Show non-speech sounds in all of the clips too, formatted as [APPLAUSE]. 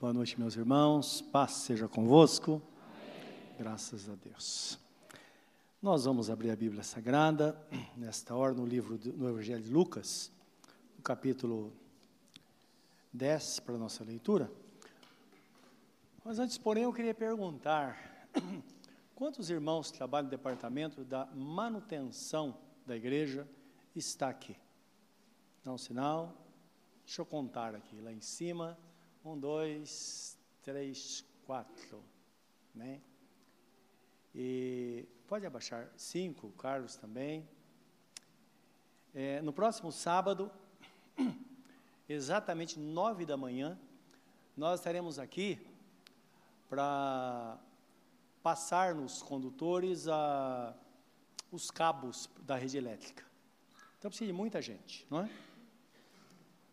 Boa noite, meus irmãos. Paz seja convosco. Amém. Graças a Deus. Nós vamos abrir a Bíblia Sagrada, nesta hora, no livro do Evangelho de Lucas, no capítulo 10, para a nossa leitura. Mas antes, porém, eu queria perguntar: [CLEARS THROAT] quantos irmãos que trabalham no departamento da manutenção da igreja está aqui? Dá um sinal. Deixa eu contar aqui, lá em cima. Um, dois, três, quatro. Né? E pode abaixar cinco, Carlos também. É, no próximo sábado, [CLEARS THROAT] exatamente nove da manhã, nós estaremos aqui para passar nos condutores a, os cabos da rede elétrica. Então precisa de muita gente, não é?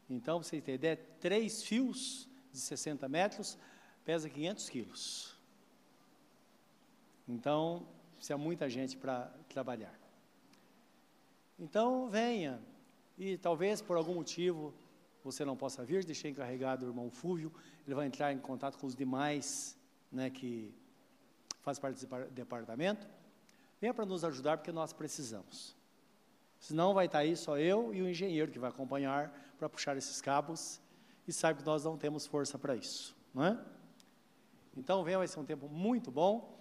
Então, para vocês terem ideia, três fios de 60 metros, pesa 500 quilos. Então, precisa muita gente para trabalhar. Então, venha. E talvez por algum motivo você não possa vir, deixei encarregado o irmão Fúvio, ele vai entrar em contato com os demais né, que fazem parte do departamento. Venha para nos ajudar, porque nós precisamos. Senão vai estar aí só eu e o engenheiro que vai acompanhar para puxar esses cabos e sabe que nós não temos força para isso, não é? Então, venha, vai ser um tempo muito bom.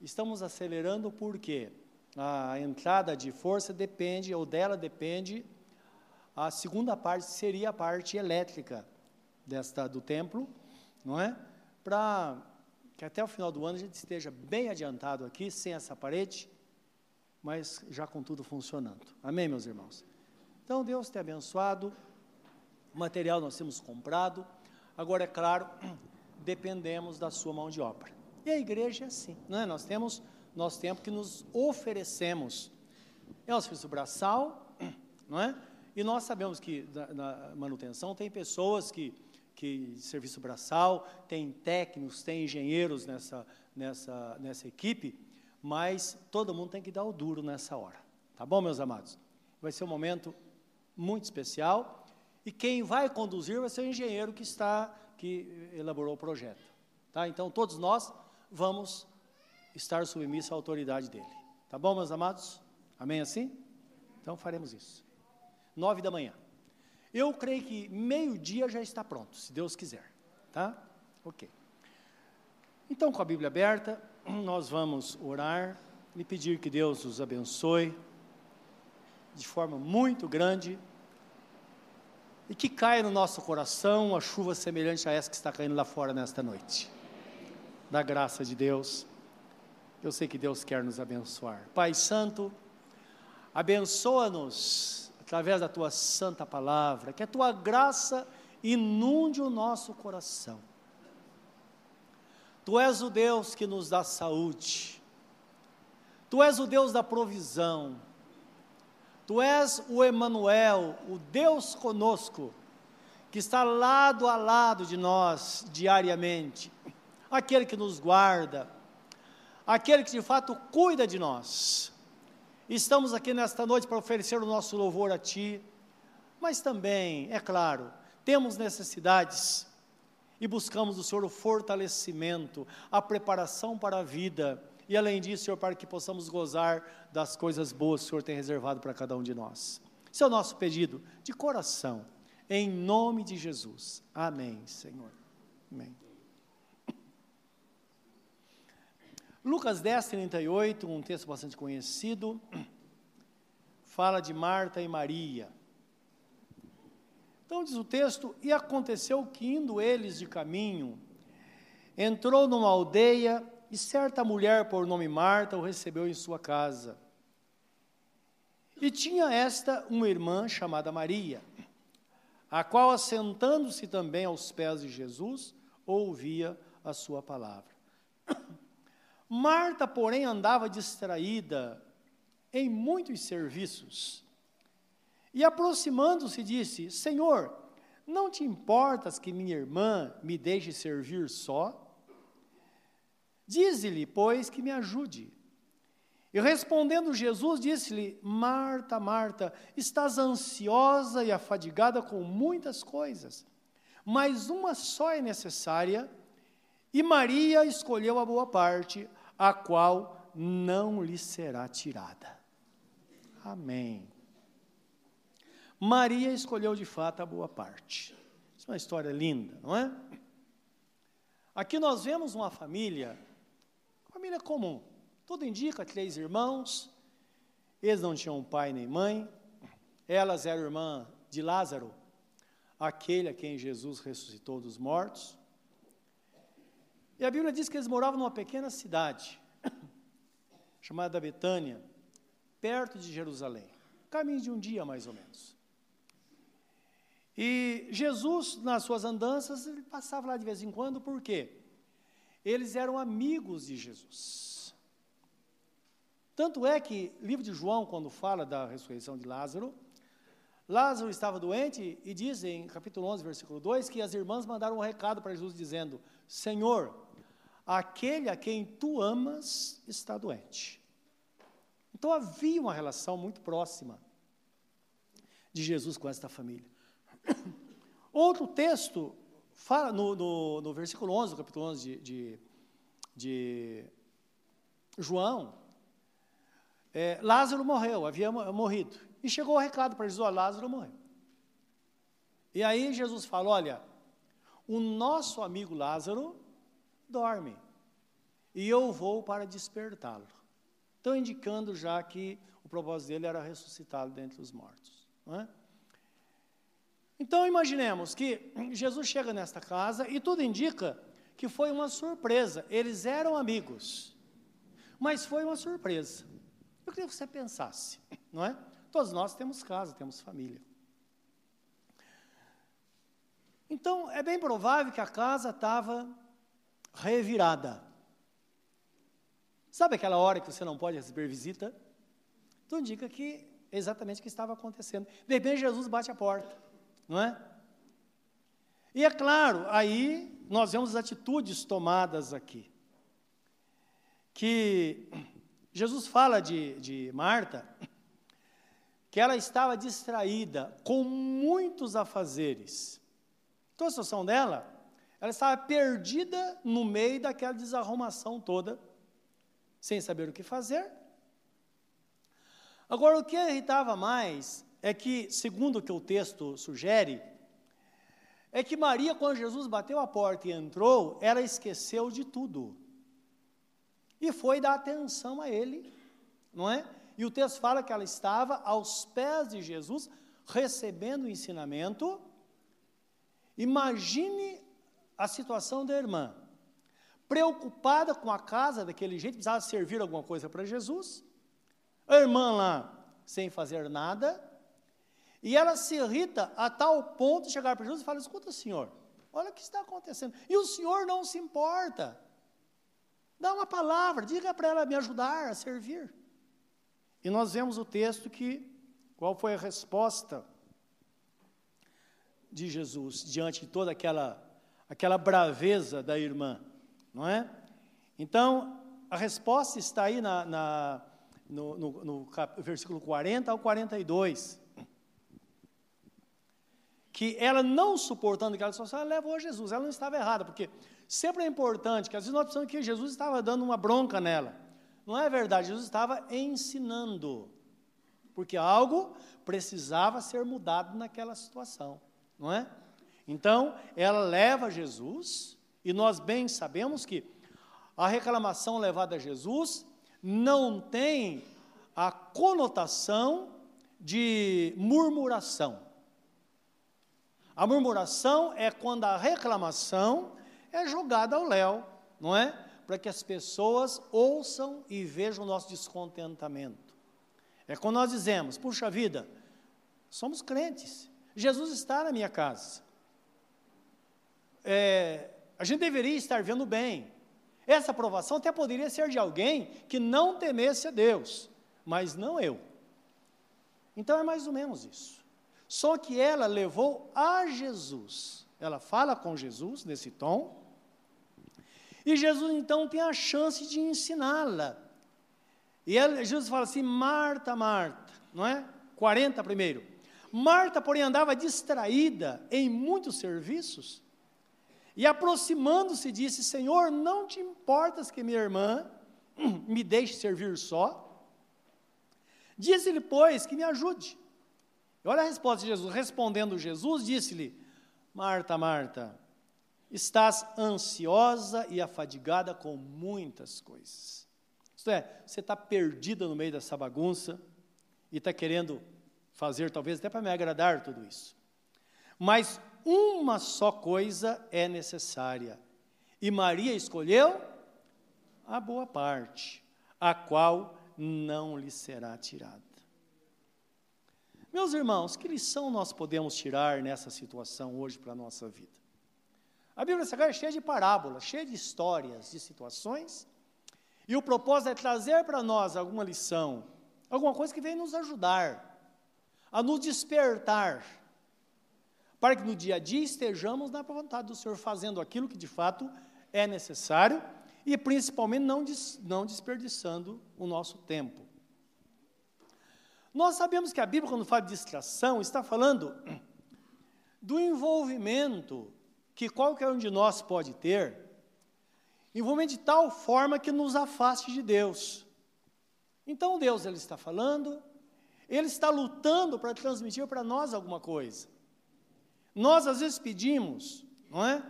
Estamos acelerando porque a entrada de força depende, ou dela depende, a segunda parte seria a parte elétrica desta do templo, não é? Para que até o final do ano a gente esteja bem adiantado aqui, sem essa parede, mas já com tudo funcionando. Amém, meus irmãos? Então, Deus te abençoado. Material nós temos comprado. Agora, é claro, [CLEARS THROAT] dependemos da sua mão de obra. E a igreja é assim, não é? Nós temos, nós temos que nos oferecemos. É o serviço braçal, [CLEARS THROAT] não é? E nós sabemos que na, na manutenção tem pessoas que, que serviço braçal, tem técnicos, tem engenheiros nessa, nessa, nessa equipe, mas todo mundo tem que dar o duro nessa hora. Tá bom, meus amados? Vai ser um momento muito especial e quem vai conduzir vai ser o engenheiro que está, que elaborou o projeto. Tá? Então, todos nós vamos estar submissos à autoridade dele. Tá bom, meus amados? Amém assim? Então, faremos isso. Nove da manhã. Eu creio que meio-dia já está pronto, se Deus quiser. Tá? Ok. Então, com a Bíblia aberta, [CLEARS THROAT] nós vamos orar e pedir que Deus os abençoe de forma muito grande e que caia no nosso coração a chuva semelhante a essa que está caindo lá fora nesta noite. Da graça de Deus, eu sei que Deus quer nos abençoar. Pai Santo, abençoa-nos através da tua santa palavra, que a tua graça inunde o nosso coração. Tu és o Deus que nos dá saúde, Tu és o Deus da provisão, Tu és o Emanuel, o Deus conosco, que está lado a lado de nós diariamente, aquele que nos guarda, aquele que de fato cuida de nós. Estamos aqui nesta noite para oferecer o nosso louvor a Ti, mas também, é claro, temos necessidades e buscamos do Senhor o fortalecimento, a preparação para a vida e além disso, Senhor, para que possamos gozar das coisas boas que o Senhor tem reservado para cada um de nós. Esse é o nosso pedido de coração, em nome de Jesus. Amém, Senhor. Amém. Lucas 10, 38, um texto bastante conhecido, fala de Marta e Maria. Então diz o texto: E aconteceu que, indo eles de caminho, entrou numa aldeia e certa mulher por nome Marta o recebeu em sua casa. E tinha esta uma irmã chamada Maria, a qual, assentando-se também aos pés de Jesus, ouvia a sua palavra. [COUGHS] Marta, porém, andava distraída em muitos serviços. E aproximando-se, disse: Senhor, não te importas que minha irmã me deixe servir só? Dize-lhe, pois, que me ajude. E respondendo Jesus, disse-lhe: Marta, Marta, estás ansiosa e afadigada com muitas coisas, mas uma só é necessária, e Maria escolheu a boa parte, a qual não lhe será tirada. Amém. Maria escolheu de fato a boa parte. Isso é uma história linda, não é? Aqui nós vemos uma família, família comum. Tudo indica três irmãos, eles não tinham pai nem mãe, elas eram irmã de Lázaro, aquele a quem Jesus ressuscitou dos mortos. E a Bíblia diz que eles moravam numa pequena cidade, [COUGHS] chamada Betânia, perto de Jerusalém, caminho de um dia mais ou menos. E Jesus, nas suas andanças, ele passava lá de vez em quando, por quê? Eles eram amigos de Jesus. Tanto é que, livro de João, quando fala da ressurreição de Lázaro, Lázaro estava doente e diz em capítulo 11, versículo 2, que as irmãs mandaram um recado para Jesus dizendo: Senhor, aquele a quem tu amas está doente. Então havia uma relação muito próxima de Jesus com esta família. [COUGHS] Outro texto fala no, no, no versículo 11, do capítulo 11 de, de, de João, é, Lázaro morreu, havia morrido. E chegou o recado para Jesus, ó, Lázaro morreu. E aí Jesus fala, olha, o nosso amigo Lázaro dorme, e eu vou para despertá-lo. Então, indicando já que o propósito dele era ressuscitá-lo dentre os mortos. Não é? Então imaginemos que Jesus chega nesta casa e tudo indica que foi uma surpresa. Eles eram amigos, mas foi uma surpresa. Eu queria que você pensasse, não é? Todos nós temos casa, temos família. Então é bem provável que a casa estava revirada. Sabe aquela hora que você não pode receber visita? Tudo indica que é exatamente o que estava acontecendo. De repente Jesus bate a porta não é? E é claro, aí nós vemos atitudes tomadas aqui. Que Jesus fala de, de Marta, que ela estava distraída com muitos afazeres. Então a situação dela, ela estava perdida no meio daquela desarrumação toda, sem saber o que fazer. Agora, o que irritava mais é que, segundo o que o texto sugere, é que Maria, quando Jesus bateu a porta e entrou, ela esqueceu de tudo. E foi dar atenção a ele, não é? E o texto fala que ela estava aos pés de Jesus, recebendo o ensinamento. Imagine a situação da irmã, preocupada com a casa daquele jeito, precisava servir alguma coisa para Jesus. A irmã lá, sem fazer nada, e ela se irrita a tal ponto de chegar para Jesus e falar: Escuta, senhor, olha o que está acontecendo. E o senhor não se importa. Dá uma palavra, diga para ela me ajudar a servir. E nós vemos o texto que, qual foi a resposta de Jesus diante de toda aquela, aquela braveza da irmã, não é? Então, a resposta está aí na, na no, no, no cap, versículo 40 ao 42 que ela não suportando aquela situação, ela levou a Jesus. Ela não estava errada, porque sempre é importante que às vezes nós pensamos que Jesus estava dando uma bronca nela. Não é verdade, Jesus estava ensinando, porque algo precisava ser mudado naquela situação, não é? Então, ela leva Jesus, e nós bem sabemos que a reclamação levada a Jesus não tem a conotação de murmuração. A murmuração é quando a reclamação é jogada ao léu, não é? Para que as pessoas ouçam e vejam o nosso descontentamento. É quando nós dizemos: puxa vida, somos crentes, Jesus está na minha casa. É, a gente deveria estar vendo bem. Essa aprovação até poderia ser de alguém que não temesse a Deus, mas não eu. Então é mais ou menos isso. Só que ela levou a Jesus. Ela fala com Jesus nesse tom. E Jesus então tem a chance de ensiná-la. E ela, Jesus fala assim: Marta, Marta, não é? 40 primeiro. Marta, porém, andava distraída em muitos serviços e, aproximando-se, disse: Senhor, não te importas que minha irmã [CLEARS THROAT] me deixe servir só? Disse-lhe, pois, que me ajude. Olha a resposta de Jesus. Respondendo Jesus, disse-lhe: Marta, Marta, estás ansiosa e afadigada com muitas coisas. Isto é, você está perdida no meio dessa bagunça e está querendo fazer, talvez até para me agradar tudo isso. Mas uma só coisa é necessária. E Maria escolheu a boa parte, a qual não lhe será tirada. Meus irmãos, que lição nós podemos tirar nessa situação hoje para a nossa vida? A Bíblia Sagrada é cheia de parábolas, cheia de histórias, de situações, e o propósito é trazer para nós alguma lição, alguma coisa que venha nos ajudar, a nos despertar, para que no dia a dia estejamos na vontade do Senhor, fazendo aquilo que de fato é necessário e principalmente não, des, não desperdiçando o nosso tempo. Nós sabemos que a Bíblia, quando fala de distração, está falando do envolvimento que qualquer um de nós pode ter, envolvimento de tal forma que nos afaste de Deus. Então Deus ele está falando, ele está lutando para transmitir para nós alguma coisa. Nós às vezes pedimos, não é?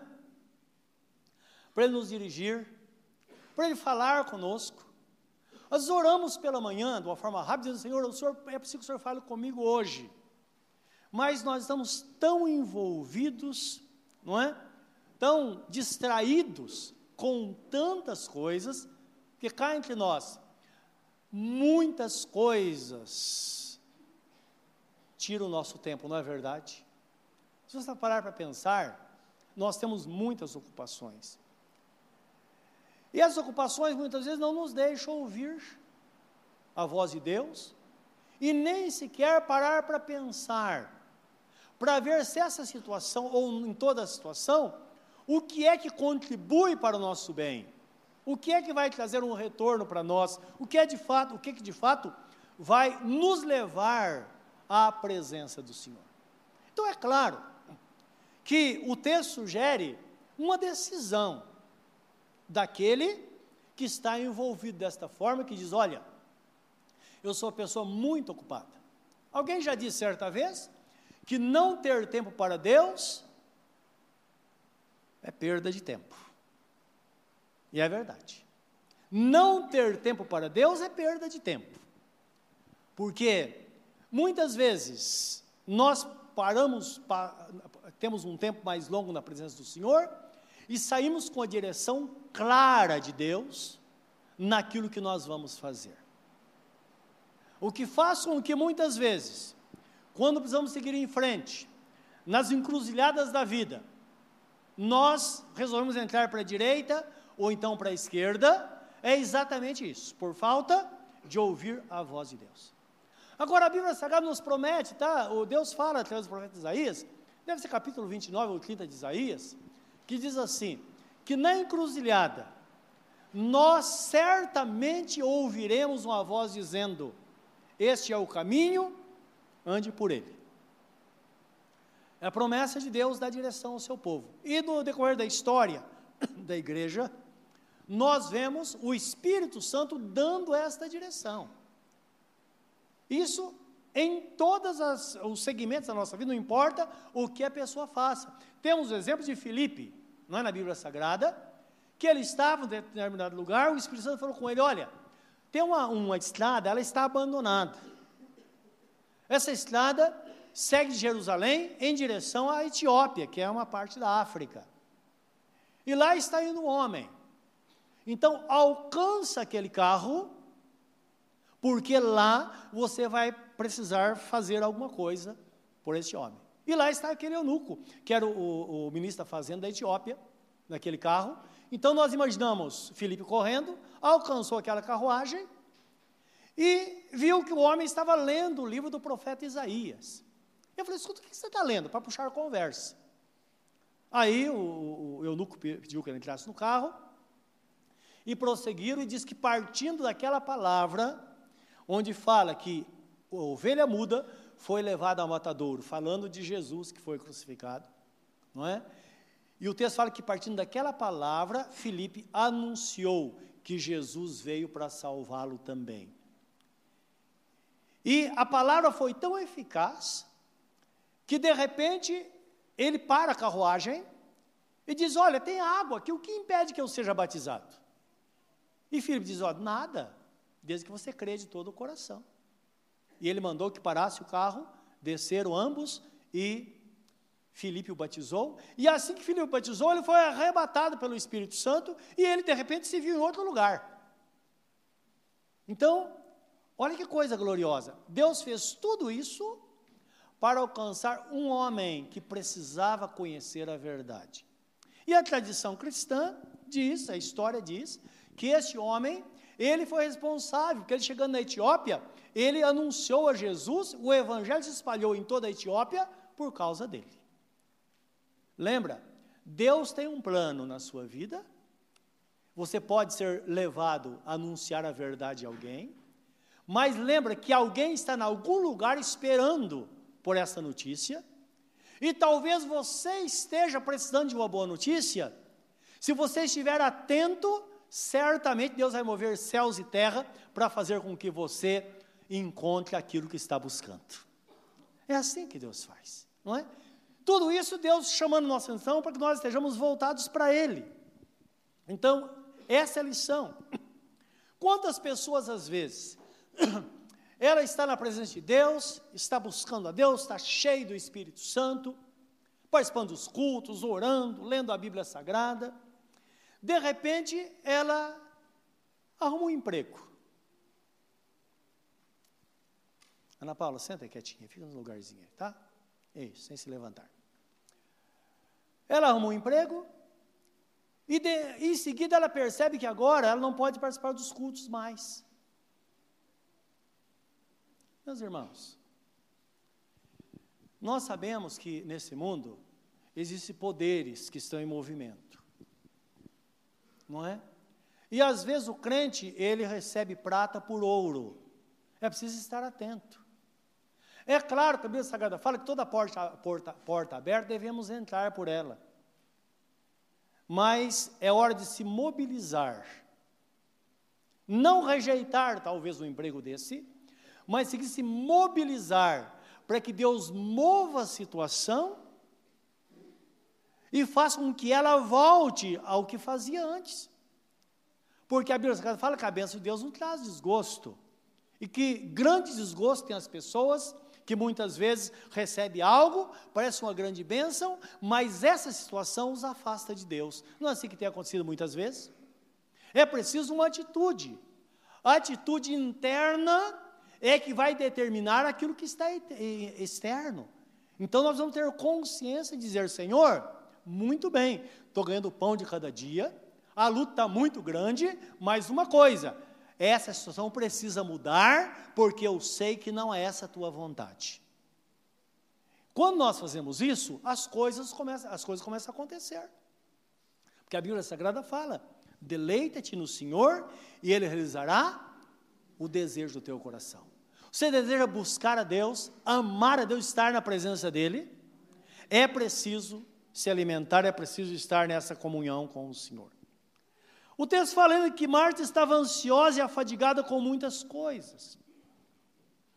Para ele nos dirigir, para Ele falar conosco. Nós oramos pela manhã, de uma forma rápida, dizendo, Senhor, o Senhor, é preciso que o Senhor fale comigo hoje. Mas nós estamos tão envolvidos, não é? Tão distraídos com tantas coisas, que cá entre nós, muitas coisas tiram o nosso tempo, não é verdade? Se você parar para pensar, nós temos muitas ocupações. E essas ocupações muitas vezes não nos deixam ouvir a voz de Deus e nem sequer parar para pensar, para ver se essa situação, ou em toda a situação, o que é que contribui para o nosso bem, o que é que vai trazer um retorno para nós, o que é de fato, o que, é que de fato vai nos levar à presença do Senhor. Então é claro que o texto sugere uma decisão daquele que está envolvido desta forma, que diz: Olha, eu sou uma pessoa muito ocupada. Alguém já disse certa vez que não ter tempo para Deus é perda de tempo. E é verdade. Não ter tempo para Deus é perda de tempo. Porque muitas vezes nós paramos, temos um tempo mais longo na presença do Senhor e saímos com a direção clara de Deus naquilo que nós vamos fazer. O que faz com que muitas vezes, quando precisamos seguir em frente, nas encruzilhadas da vida, nós resolvemos entrar para a direita ou então para a esquerda, é exatamente isso, por falta de ouvir a voz de Deus. Agora a Bíblia Sagrada nos promete, tá? O Deus fala através do profeta Isaías, deve ser capítulo 29 ou 30 de Isaías, que diz assim: que na encruzilhada nós certamente ouviremos uma voz dizendo: Este é o caminho, ande por ele. É a promessa de Deus da direção ao seu povo. E no decorrer da história [COUGHS] da igreja, nós vemos o Espírito Santo dando esta direção. Isso em todos os segmentos da nossa vida, não importa o que a pessoa faça. Temos o exemplo de Filipe, não é na Bíblia Sagrada, que ele estava em determinado lugar, o Espírito Santo falou com ele: Olha, tem uma, uma estrada, ela está abandonada. Essa estrada segue de Jerusalém em direção à Etiópia, que é uma parte da África. E lá está indo um homem. Então, alcança aquele carro, porque lá você vai precisar fazer alguma coisa por este homem. E lá está aquele eunuco, que era o, o, o ministro da fazenda da Etiópia, naquele carro. Então nós imaginamos Filipe correndo, alcançou aquela carruagem e viu que o homem estava lendo o livro do profeta Isaías. Eu falei, escuta, o que você está lendo? Para puxar a conversa. Aí o, o eunuco pediu que ele entrasse no carro e prosseguiram e diz que partindo daquela palavra, onde fala que a ovelha muda foi levado ao matadouro, falando de Jesus que foi crucificado, não é? E o texto fala que partindo daquela palavra, Filipe anunciou que Jesus veio para salvá-lo também. E a palavra foi tão eficaz que de repente ele para a carruagem e diz: Olha, tem água aqui, o que impede que eu seja batizado? E Filipe diz: Olha, nada, desde que você crê de todo o coração. E ele mandou que parasse o carro, desceram ambos e Filipe o batizou. E assim que Filipe o batizou, ele foi arrebatado pelo Espírito Santo e ele de repente se viu em outro lugar. Então, olha que coisa gloriosa. Deus fez tudo isso para alcançar um homem que precisava conhecer a verdade. E a tradição cristã diz, a história diz, que esse homem, ele foi responsável, porque ele chegando na Etiópia, ele anunciou a Jesus, o evangelho se espalhou em toda a Etiópia por causa dele. Lembra? Deus tem um plano na sua vida. Você pode ser levado a anunciar a verdade a alguém, mas lembra que alguém está em algum lugar esperando por essa notícia, e talvez você esteja precisando de uma boa notícia. Se você estiver atento, certamente Deus vai mover céus e terra para fazer com que você encontre aquilo que está buscando. É assim que Deus faz, não é? Tudo isso Deus chamando nossa atenção para que nós estejamos voltados para Ele. Então, essa é a lição. Quantas pessoas às vezes [CLEARS THROAT] ela está na presença de Deus, está buscando a Deus, está cheio do Espírito Santo, participando dos cultos, orando, lendo a Bíblia Sagrada, de repente, ela arruma um emprego. Ana Paula, senta quietinha, fica no lugarzinho tá? Isso, sem se levantar. Ela arruma um emprego e de, em seguida ela percebe que agora ela não pode participar dos cultos mais. Meus irmãos, nós sabemos que nesse mundo existem poderes que estão em movimento não é? E às vezes o crente, ele recebe prata por ouro. É preciso estar atento. É claro que a Bíblia Sagrada fala que toda porta, porta, porta aberta devemos entrar por ela. Mas é hora de se mobilizar. Não rejeitar talvez um emprego desse, mas se mobilizar para que Deus mova a situação e faça com que ela volte ao que fazia antes. Porque a Bíblia fala que a bênção de Deus não traz desgosto. E que grande desgosto tem as pessoas que muitas vezes recebem algo, parece uma grande bênção, mas essa situação os afasta de Deus. Não é assim que tem acontecido muitas vezes? É preciso uma atitude. A atitude interna é que vai determinar aquilo que está externo. Então nós vamos ter consciência de dizer, Senhor, muito bem, estou ganhando pão de cada dia, a luta está muito grande, mas uma coisa, essa situação precisa mudar, porque eu sei que não é essa a tua vontade. Quando nós fazemos isso, as coisas começam, as coisas começam a acontecer. Porque a Bíblia Sagrada fala: deleita-te no Senhor e Ele realizará o desejo do teu coração. Você deseja buscar a Deus, amar a Deus, estar na presença dEle? É preciso se alimentar, é preciso estar nessa comunhão com o Senhor. O texto falando que Marta estava ansiosa e afadigada com muitas coisas.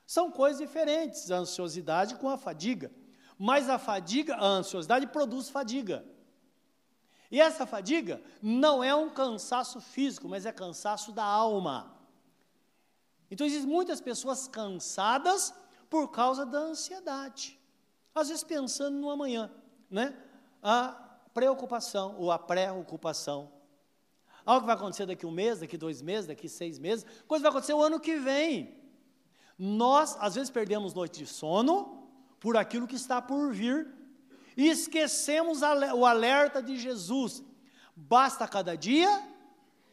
São coisas diferentes, a ansiosidade com a fadiga. Mas a fadiga, a ansiosidade produz fadiga. E essa fadiga não é um cansaço físico, mas é cansaço da alma. Então existem muitas pessoas cansadas por causa da ansiedade. Às vezes pensando no amanhã, né? a preocupação ou a preocupação. Algo que vai acontecer daqui um mês, daqui dois meses, daqui seis meses, coisa vai acontecer o ano que vem. Nós, às vezes, perdemos noite de sono por aquilo que está por vir e esquecemos o alerta de Jesus. Basta cada dia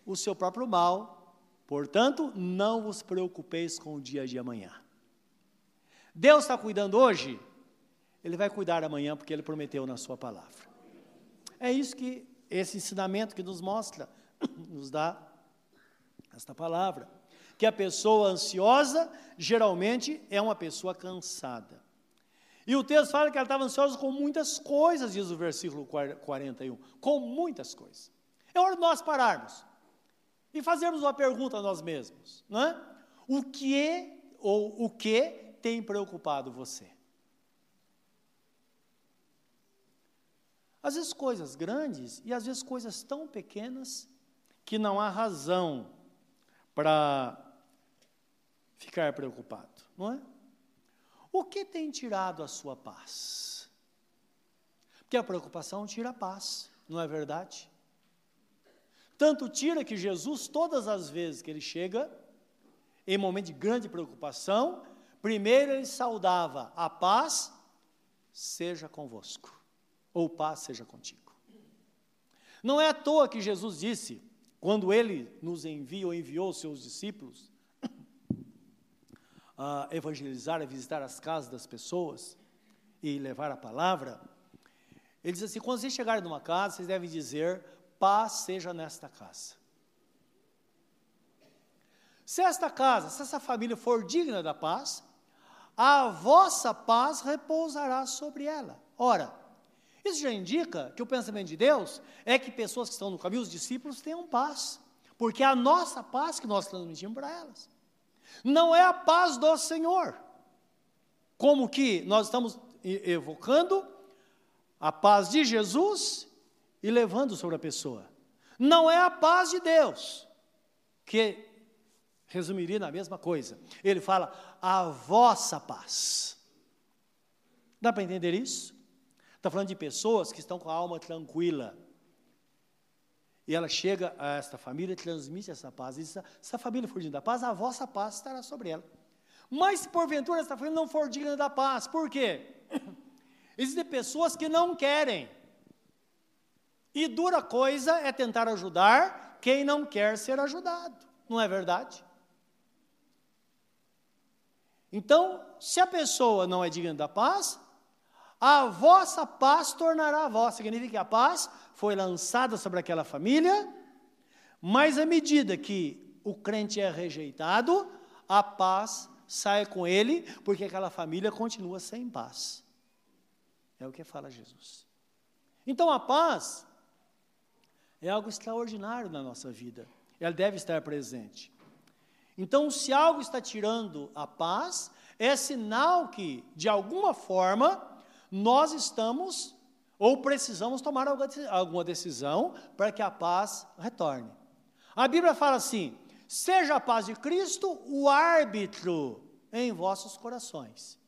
o seu próprio mal, portanto, não vos preocupeis com o dia de amanhã. Deus está cuidando hoje? Ele vai cuidar amanhã porque ele prometeu na sua palavra. É isso que esse ensinamento que nos mostra, [COUGHS] nos dá esta palavra. que a pessoa ansiosa geralmente é uma pessoa cansada. E o texto fala que ela estava ansiosa com muitas coisas, diz o versículo 41. Com muitas coisas. É hora de nós pararmos e fazermos uma pergunta a nós mesmos, não é? O que é, ou o que tem preocupado você? Às vezes coisas grandes e às vezes coisas tão pequenas que não há razão para ficar preocupado, não é? O que tem tirado a sua paz? Porque a preocupação tira a paz, não é verdade? Tanto tira que Jesus, todas as vezes que ele chega, em momento de grande preocupação, primeiro ele saudava a paz, seja convosco, ou paz seja contigo. Não é à toa que Jesus disse, quando ele nos envia ou enviou seus discípulos, [COUGHS] a evangelizar, a visitar as casas das pessoas e levar a palavra, ele diz assim: quando vocês chegarem numa casa, vocês devem dizer: paz seja nesta casa. Se esta casa, se essa família for digna da paz, a vossa paz repousará sobre ela. Ora, isso já indica que o pensamento de Deus é que pessoas que estão no caminho, os discípulos, tenham paz, porque é a nossa paz que nós transmitimos para elas. Não é a paz do Senhor. Como que nós estamos evocando a paz de Jesus e levando sobre a pessoa. Não é a paz de Deus, que resumiria na mesma coisa. Ele fala a vossa paz. Dá para entender isso? Está falando de pessoas que estão com a alma tranquila e ela chega a esta família, transmite essa paz. E se a família for digna da paz, a vossa paz estará sobre ela. Mas se porventura esta família não for digna da paz, por quê? [COUGHS] Existem pessoas que não querem. E dura coisa é tentar ajudar quem não quer ser ajudado. Não é verdade? Então, se a pessoa não é digna da paz, a vossa paz tornará a vossa. Significa que a paz foi lançada sobre aquela família, mas à medida que o crente é rejeitado, a paz sai com ele, porque aquela família continua sem paz. É o que fala Jesus. Então a paz é algo extraordinário na nossa vida. Ela deve estar presente. Então, se algo está tirando a paz, é sinal que, de alguma forma, nós estamos ou precisamos tomar alguma decisão para que a paz retorne. A Bíblia fala assim: seja a paz de Cristo o árbitro em vossos corações.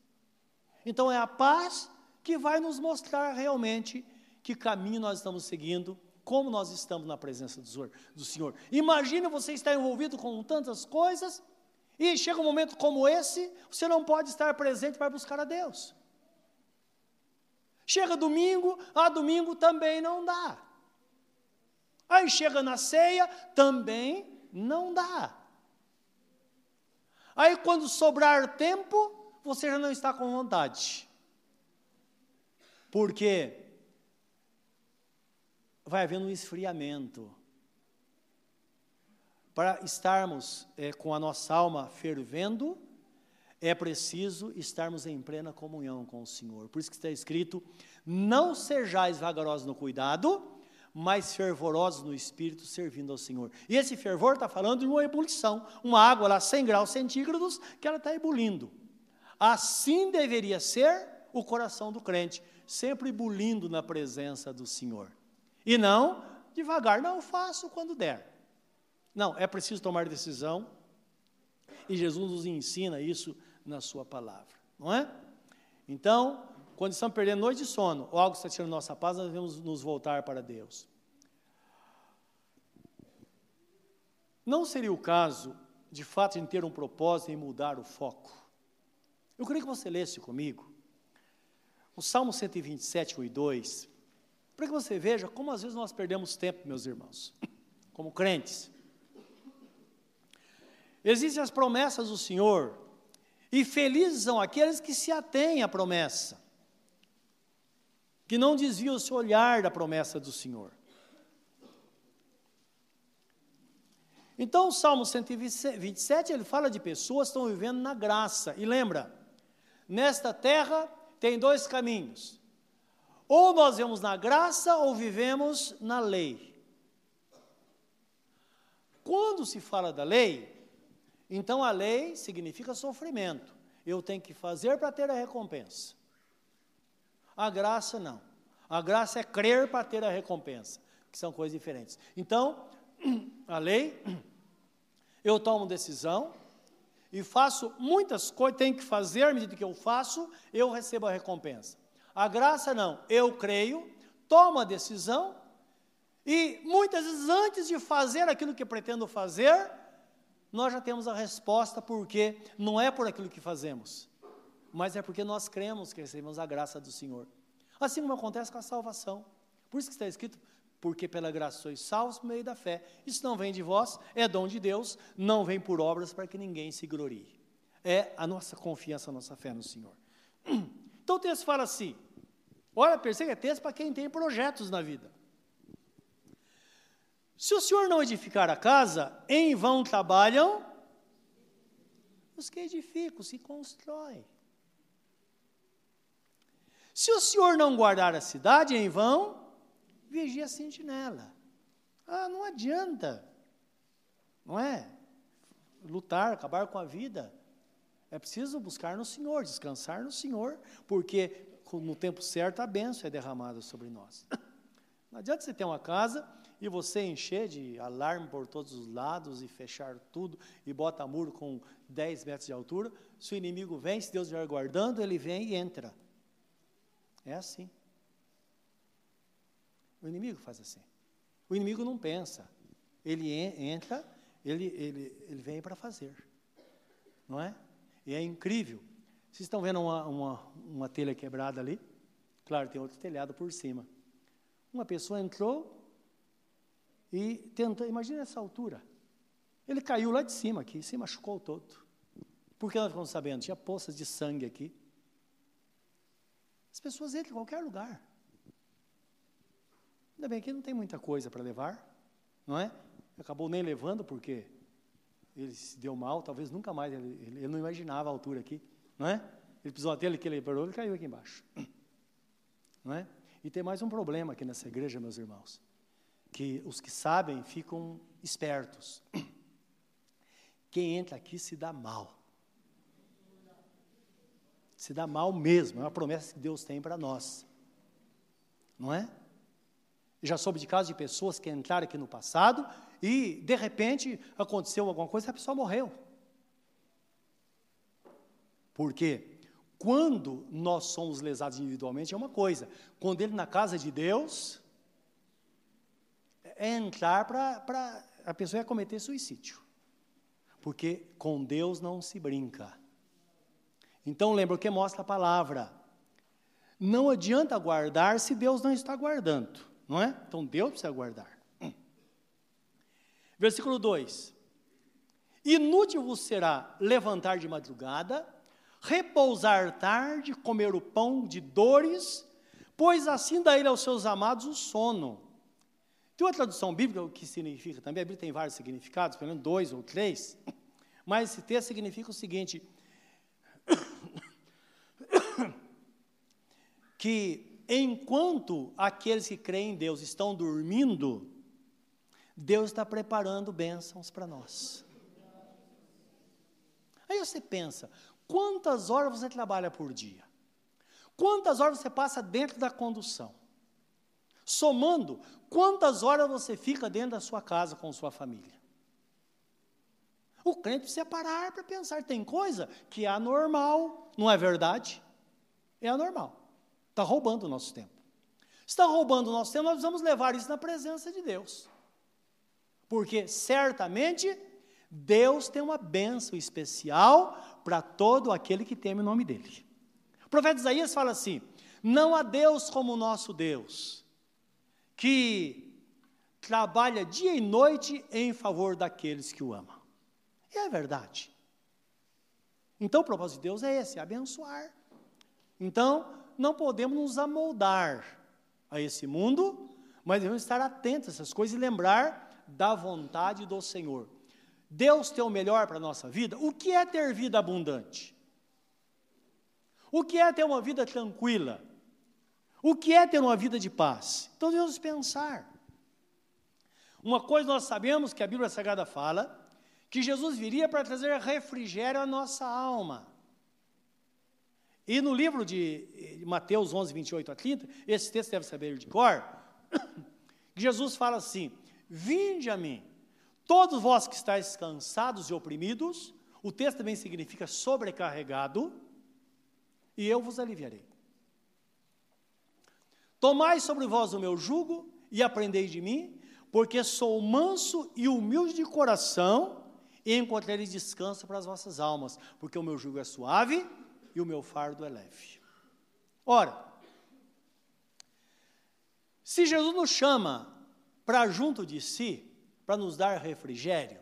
Então é a paz que vai nos mostrar realmente que caminho nós estamos seguindo, como nós estamos na presença do Senhor. Imagine você estar envolvido com tantas coisas e chega um momento como esse, você não pode estar presente para buscar a Deus. Chega domingo, a domingo também não dá. Aí chega na ceia, também não dá. Aí quando sobrar tempo, você já não está com vontade. Porque vai havendo um esfriamento. Para estarmos é, com a nossa alma fervendo, é preciso estarmos em plena comunhão com o Senhor. Por isso que está escrito: não sejais vagarosos no cuidado, mas fervorosos no espírito, servindo ao Senhor. E esse fervor está falando de uma ebulição, uma água lá 100 graus centígrados que ela está ebulindo. Assim deveria ser o coração do crente, sempre ebulindo na presença do Senhor. E não devagar, não faço quando der. Não, é preciso tomar decisão. E Jesus nos ensina isso na sua palavra, não é? Então, quando estamos perdendo noite de sono, ou algo está tirando nossa paz, nós devemos nos voltar para Deus. Não seria o caso, de fato, em ter um propósito em mudar o foco. Eu queria que você lesse comigo o Salmo 127, 1 e 2, para que você veja como às vezes nós perdemos tempo, meus irmãos, como crentes. Existem as promessas do Senhor, e felizes são aqueles que se atêm à promessa, que não desviam o seu olhar da promessa do Senhor. Então, o Salmo 127, ele fala de pessoas que estão vivendo na graça. E lembra, nesta terra tem dois caminhos. Ou nós vivemos na graça ou vivemos na lei. Quando se fala da lei, então a lei significa sofrimento. Eu tenho que fazer para ter a recompensa. A graça não. A graça é crer para ter a recompensa, que são coisas diferentes. Então, [CLEARS THROAT] a lei [CLEARS THROAT] eu tomo decisão e faço muitas coisas, tenho que fazer, à medida que eu faço, eu recebo a recompensa. A graça não, eu creio, tomo a decisão e muitas vezes antes de fazer aquilo que pretendo fazer, nós já temos a resposta porque não é por aquilo que fazemos, mas é porque nós cremos que recebemos a graça do Senhor. Assim como acontece com a salvação. Por isso que está escrito, porque pela graça sois salvos por meio da fé. Isso não vem de vós, é dom de Deus, não vem por obras para que ninguém se glorie. É a nossa confiança, a nossa fé no Senhor. [CLEARS THROAT] Então o texto fala assim: olha, perceba, é texto para quem tem projetos na vida. Se o Senhor não edificar a casa, em vão trabalham os que edificam, se constroem. Se o Senhor não guardar a cidade, em vão vigia a sentinela. Ah, não adianta, não é? Lutar, acabar com a vida. É preciso buscar no Senhor, descansar no Senhor, porque no tempo certo a bênção é derramada sobre nós. [COUGHS] Não adianta você ter uma casa e você encher de alarme por todos os lados e fechar tudo e bota muro com 10 metros de altura. Se o inimigo vem, se Deus estiver guardando, ele vem e entra. É assim. O inimigo faz assim. O inimigo não pensa. Ele entra, ele, ele, ele vem para fazer. Não é? E é incrível. Vocês estão vendo uma, uma, uma telha quebrada ali? Claro, tem outro telhado por cima. Uma pessoa entrou e tentou, imagina essa altura. Ele caiu lá de cima aqui, se machucou todo. Por que nós ficamos sabendo? Tinha poças de sangue aqui. As pessoas entram em qualquer lugar. Ainda bem que não tem muita coisa para levar, não é? Acabou nem levando porque ele se deu mal, talvez nunca mais, ele, ele não imaginava a altura aqui, não é? Ele pisou até ele que ele parou, ele caiu aqui embaixo, [CLEARS THROAT] não é? E tem mais um problema aqui nessa igreja, meus irmãos, que os que sabem ficam espertos. Quem entra aqui se dá mal. Se dá mal mesmo, é uma promessa que Deus tem para nós. Não é? já soube de casos de pessoas que entraram aqui no passado e, de repente, aconteceu alguma coisa e a pessoa morreu. Por quê? Quando nós somos lesados individualmente é uma coisa, quando ele na casa de Deus, entrar para. A pessoa ia cometer suicídio. Porque com Deus não se brinca. Então lembra o que mostra a palavra. Não adianta guardar se Deus não está guardando não é? Então Deus precisa guardar. Versículo 2: Inútil vos será levantar de madrugada, repousar tarde, comer o pão de dores, pois assim dá ele aos seus amados o sono. Tem uma tradução bíblica, que significa também, a Bíblia tem vários significados, pelo menos dois ou três, mas esse texto significa o seguinte: [COUGHS] que enquanto aqueles que creem em Deus estão dormindo, Deus está preparando bênçãos para nós. Aí você pensa, quantas horas você trabalha por dia? Quantas horas você passa dentro da condução? Somando, quantas horas você fica dentro da sua casa com sua família? O crente precisa parar para pensar, tem coisa que é anormal, não é verdade? É anormal. Está roubando o nosso tempo. Está roubando o nosso tempo, nós vamos levar isso na presença de Deus. Porque certamente Deus tem uma bênção especial para todo aquele que teme o nome dele. O profeta Isaías fala assim: não há Deus como o nosso Deus, que trabalha dia e noite em favor daqueles que o amam. E é verdade. Então o propósito de Deus é esse, é abençoar. Então, não podemos nos amoldar a esse mundo, mas devemos estar atentos a essas coisas e lembrar da vontade do Senhor. Deus tem o melhor para a nossa vida? O que é ter vida abundante? O que é ter uma vida tranquila? O que é ter uma vida de paz? Então devemos pensar. Uma coisa nós sabemos que a Bíblia Sagrada fala, que Jesus viria para trazer refrigério à nossa alma. E no livro de Mateus 11, 28 a 30, esse texto deve saber de cor, [COUGHS] Jesus fala assim: Vinde a mim, todos vós que estáis cansados e oprimidos, o texto também significa sobrecarregado, e eu vos aliviarei. Tomai sobre vós o meu jugo e aprendei de mim, porque sou manso e humilde de coração, e encontrareis descanso para as vossas almas, porque o meu jugo é suave e o meu fardo é leve. Ora, se Jesus nos chama para junto de si, para nos dar refrigério,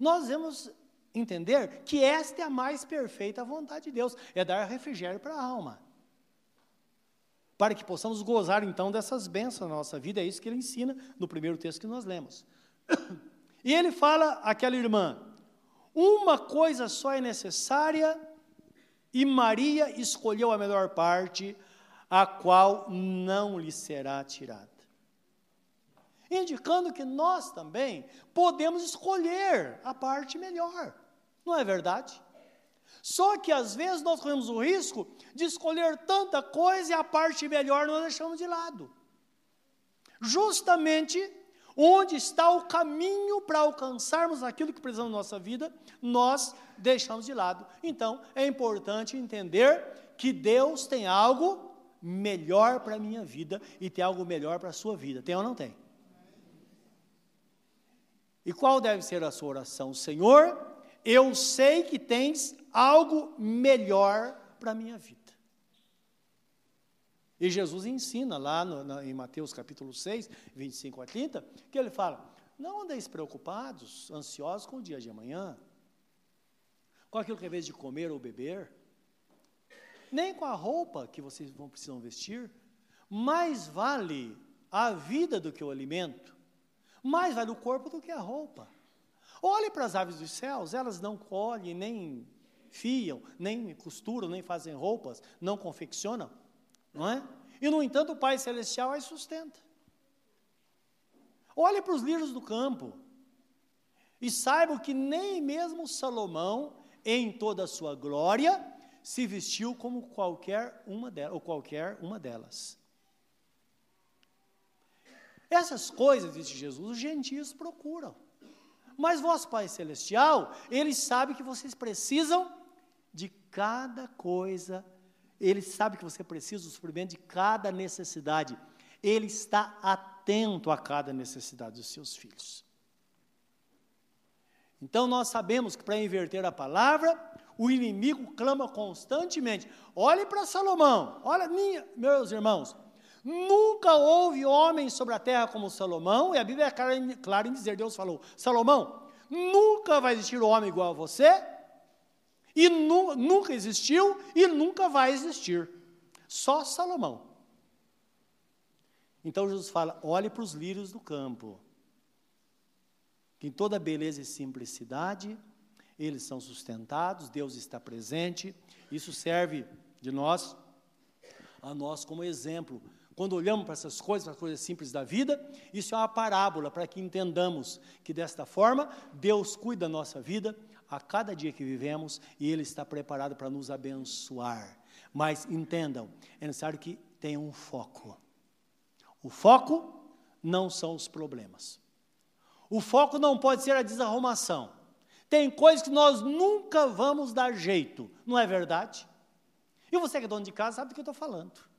nós devemos entender que esta é a mais perfeita vontade de Deus, é dar refrigério para a alma. Para que possamos gozar então dessas bênçãos na nossa vida, é isso que ele ensina no primeiro texto que nós lemos. [COUGHS] E ele fala àquela irmã: uma coisa só é necessária, e Maria escolheu a melhor parte, a qual não lhe será tirada indicando que nós também podemos escolher a parte melhor, não é verdade? Só que às vezes nós corremos o risco de escolher tanta coisa e a parte melhor nós deixamos de lado. Justamente onde está o caminho para alcançarmos aquilo que precisamos na nossa vida, nós deixamos de lado. Então, é importante entender que Deus tem algo melhor para a minha vida e tem algo melhor para a sua vida. Tem ou não tem? E qual deve ser a sua oração? Senhor, eu sei que tens algo melhor para a minha vida. E Jesus ensina lá no, na, em Mateus capítulo 6, 25 a 30, que ele fala: Não andeis preocupados, ansiosos com o dia de amanhã, com aquilo que é vez de comer ou beber, nem com a roupa que vocês vão precisam vestir, mais vale a vida do que o alimento mais vale o corpo do que a roupa. Olhe para as aves dos céus, elas não colhem, nem fiam, nem costuram, nem fazem roupas, não confeccionam, não é? E, no entanto, o Pai Celestial as sustenta. Olhe para os lírios do campo e saibam que nem mesmo Salomão, em toda a sua glória, se vestiu como qualquer uma delas, ou qualquer uma delas. Essas coisas, disse Jesus, os gentios procuram. Mas vosso Pai Celestial, Ele sabe que vocês precisam de cada coisa, Ele sabe que você precisa do suprimento de cada necessidade. Ele está atento a cada necessidade dos seus filhos. Então nós sabemos que para inverter a palavra, o inimigo clama constantemente. Olhe para Salomão, olha, minha, meus irmãos, Nunca houve homem sobre a terra como Salomão, e a Bíblia é clara, clara em dizer: Deus falou, Salomão, nunca vai existir homem igual a você, e nu, nunca existiu e nunca vai existir. Só Salomão. Então Jesus fala: olhe para os lírios do campo, que em toda beleza e simplicidade eles são sustentados, Deus está presente. Isso serve de nós a nós como exemplo quando olhamos para essas coisas, para as coisas simples da vida, isso é uma parábola para que entendamos que desta forma Deus cuida da nossa vida a cada dia que vivemos e Ele está preparado para nos abençoar. Mas entendam, é necessário que tenha um foco. O foco não são os problemas. O foco não pode ser a desarrumação. Tem coisas que nós nunca vamos dar jeito, não é verdade? E você que é dono de casa sabe do que eu estou falando.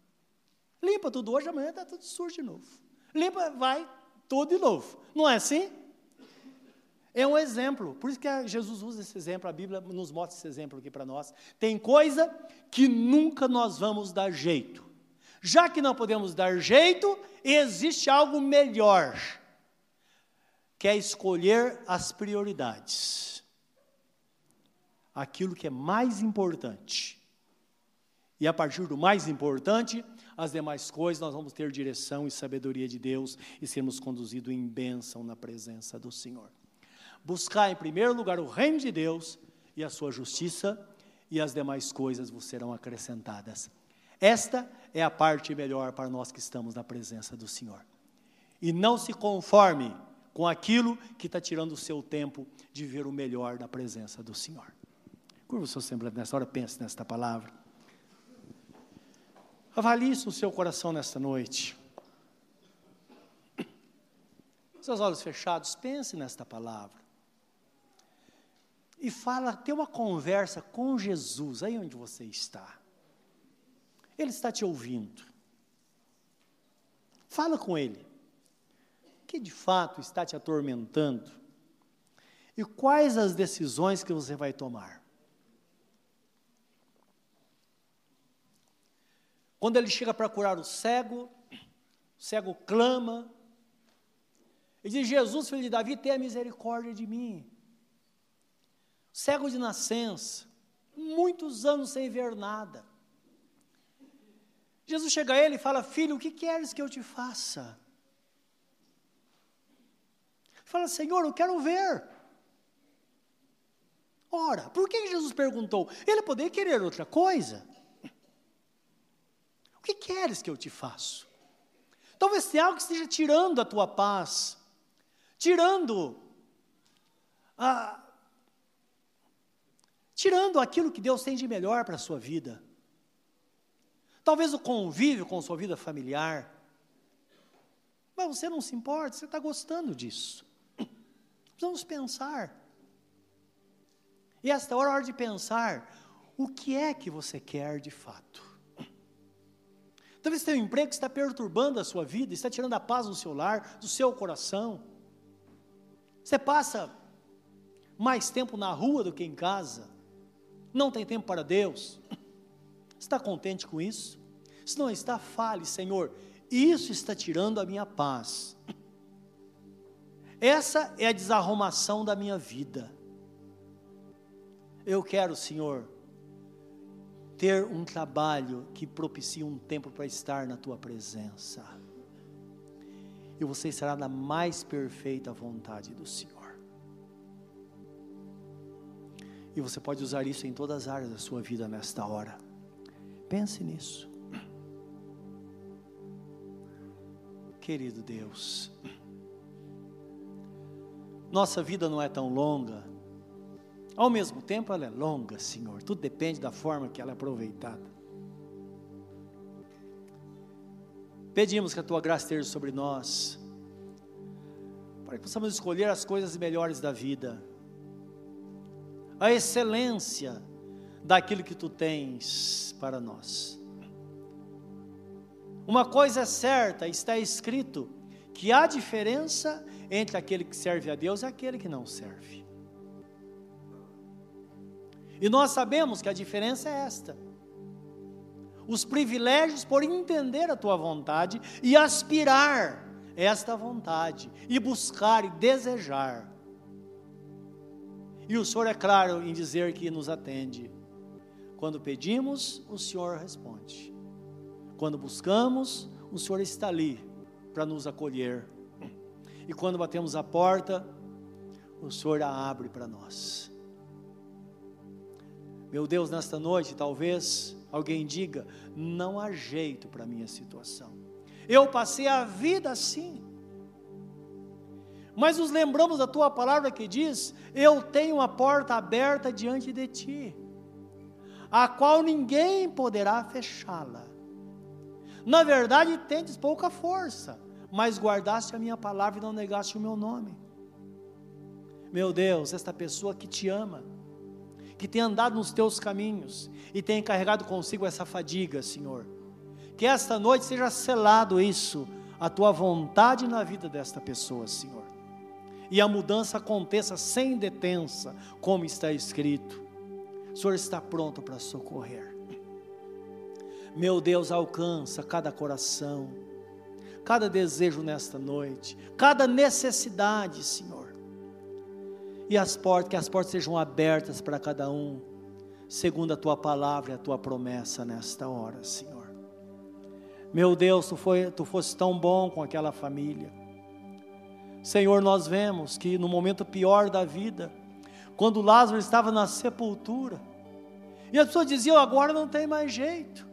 Limpa tudo hoje, amanhã está tudo sujo de novo. Limpa, vai tudo de novo. Não é assim? É um exemplo. Por isso que Jesus usa esse exemplo, a Bíblia nos mostra esse exemplo aqui para nós. Tem coisa que nunca nós vamos dar jeito. Já que não podemos dar jeito, existe algo melhor, que é escolher as prioridades. Aquilo que é mais importante. E a partir do mais importante, as demais coisas nós vamos ter direção e sabedoria de Deus e sermos conduzidos em bênção na presença do Senhor. Buscar em primeiro lugar o reino de Deus e a sua justiça, e as demais coisas vos serão acrescentadas. Esta é a parte melhor para nós que estamos na presença do Senhor. E não se conforme com aquilo que está tirando o seu tempo de ver o melhor da presença do Senhor. Curva o seu semblante nessa hora, pense nesta palavra. Avalie isso no seu coração nesta noite. Seus olhos fechados, pense nesta palavra. E fala, tem uma conversa com Jesus, aí onde você está. Ele está te ouvindo. Fala com ele. O que de fato está te atormentando? E quais as decisões que você vai tomar? Quando ele chega para curar o cego, o cego clama, e diz: Jesus, filho de Davi, tenha misericórdia de mim. Cego de nascença, muitos anos sem ver nada. Jesus chega a ele e fala: Filho, o que queres que eu te faça? Fala, Senhor, eu quero ver. Ora, por que Jesus perguntou? Ele poderia querer outra coisa. Que queres que eu te faço? Talvez tenha algo que esteja tirando a tua paz, tirando a, tirando aquilo que Deus tem de melhor para a sua vida. Talvez o convívio com sua vida familiar. Mas você não se importa, você está gostando disso. [CLEARS THROAT] Precisamos pensar. E esta hora é a hora de pensar o que é que você quer de fato. Talvez tenha um emprego que está perturbando a sua vida, está tirando a paz do seu lar, do seu coração. Você passa mais tempo na rua do que em casa, não tem tempo para Deus. [CLEARS THROAT] Está contente com isso? Se não está, fale, Senhor, isso está tirando a minha paz. [CLEARS THROAT] Essa é a desarrumação da minha vida. Eu quero, Senhor, ter um trabalho que propicie um tempo para estar na tua presença e você estará na mais perfeita vontade do Senhor. E você pode usar isso em todas as áreas da sua vida nesta hora. Pense nisso. Querido Deus, nossa vida não é tão longa, ao mesmo tempo ela é longa, Senhor, tudo depende da forma que ela é aproveitada. Pedimos que a tua graça esteja sobre nós, para que possamos escolher as coisas melhores da vida, a excelência daquilo que tu tens para nós. Uma coisa é certa, está escrito que há diferença entre aquele que serve a Deus e aquele que não serve. E nós sabemos que a diferença é esta os privilégios por entender a tua vontade e aspirar esta vontade, e buscar e desejar. E o Senhor é claro em dizer que nos atende. Quando pedimos, o Senhor responde. Quando buscamos, o Senhor está ali para nos acolher. E quando batemos a porta, o Senhor a abre para nós. Meu Deus, nesta noite, talvez alguém diga: não há jeito para a minha situação. Eu passei a vida assim. Mas nos lembramos da tua palavra que diz: Eu tenho uma porta aberta diante de ti, a qual ninguém poderá fechá-la. Na verdade, tendes pouca força, mas guardaste a minha palavra e não negaste o meu nome. Meu Deus, esta pessoa que te ama, que tem andado nos teus caminhos e tem carregado consigo essa fadiga, Senhor. Que esta noite seja selado isso, a tua vontade na vida desta pessoa, Senhor. E a mudança aconteça sem detença, como está escrito. O Senhor está pronto para socorrer. Meu Deus, alcança cada coração, cada desejo nesta noite, cada necessidade, Senhor e as portas, que as portas sejam abertas para cada um, segundo a tua palavra e a tua promessa nesta hora, Senhor. Meu Deus, tu, foi, tu foste tão bom com aquela família. Senhor, nós vemos que no momento pior da vida, quando Lázaro estava na sepultura, e as pessoas diziam: agora não tem mais jeito.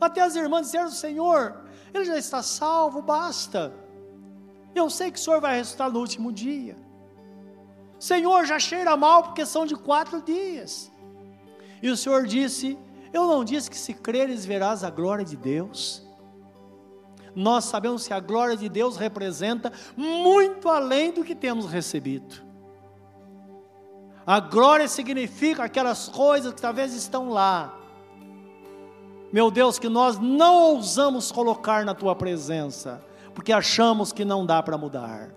Até as irmãs disseram: Senhor, ele já está salvo, basta. Eu sei que o Senhor vai ressuscitar no último dia. Senhor, já cheira mal porque são de quatro dias. E o Senhor disse: Eu não disse que se creres verás a glória de Deus. Nós sabemos que a glória de Deus representa muito além do que temos recebido. A glória significa aquelas coisas que talvez estão lá. Meu Deus, que nós não ousamos colocar na tua presença, porque achamos que não dá para mudar.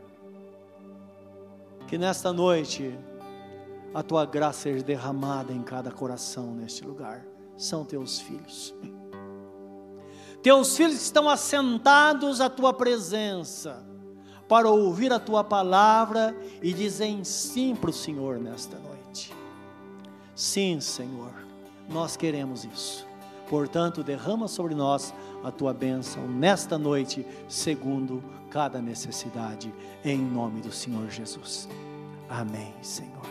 Que nesta noite a tua graça seja derramada em cada coração neste lugar. São teus filhos. Teus filhos estão assentados à tua presença para ouvir a tua palavra e dizem sim para o Senhor nesta noite. Sim, Senhor, nós queremos isso. Portanto, derrama sobre nós a tua bênção nesta noite, segundo cada necessidade, em nome do Senhor Jesus. Amém, Senhor.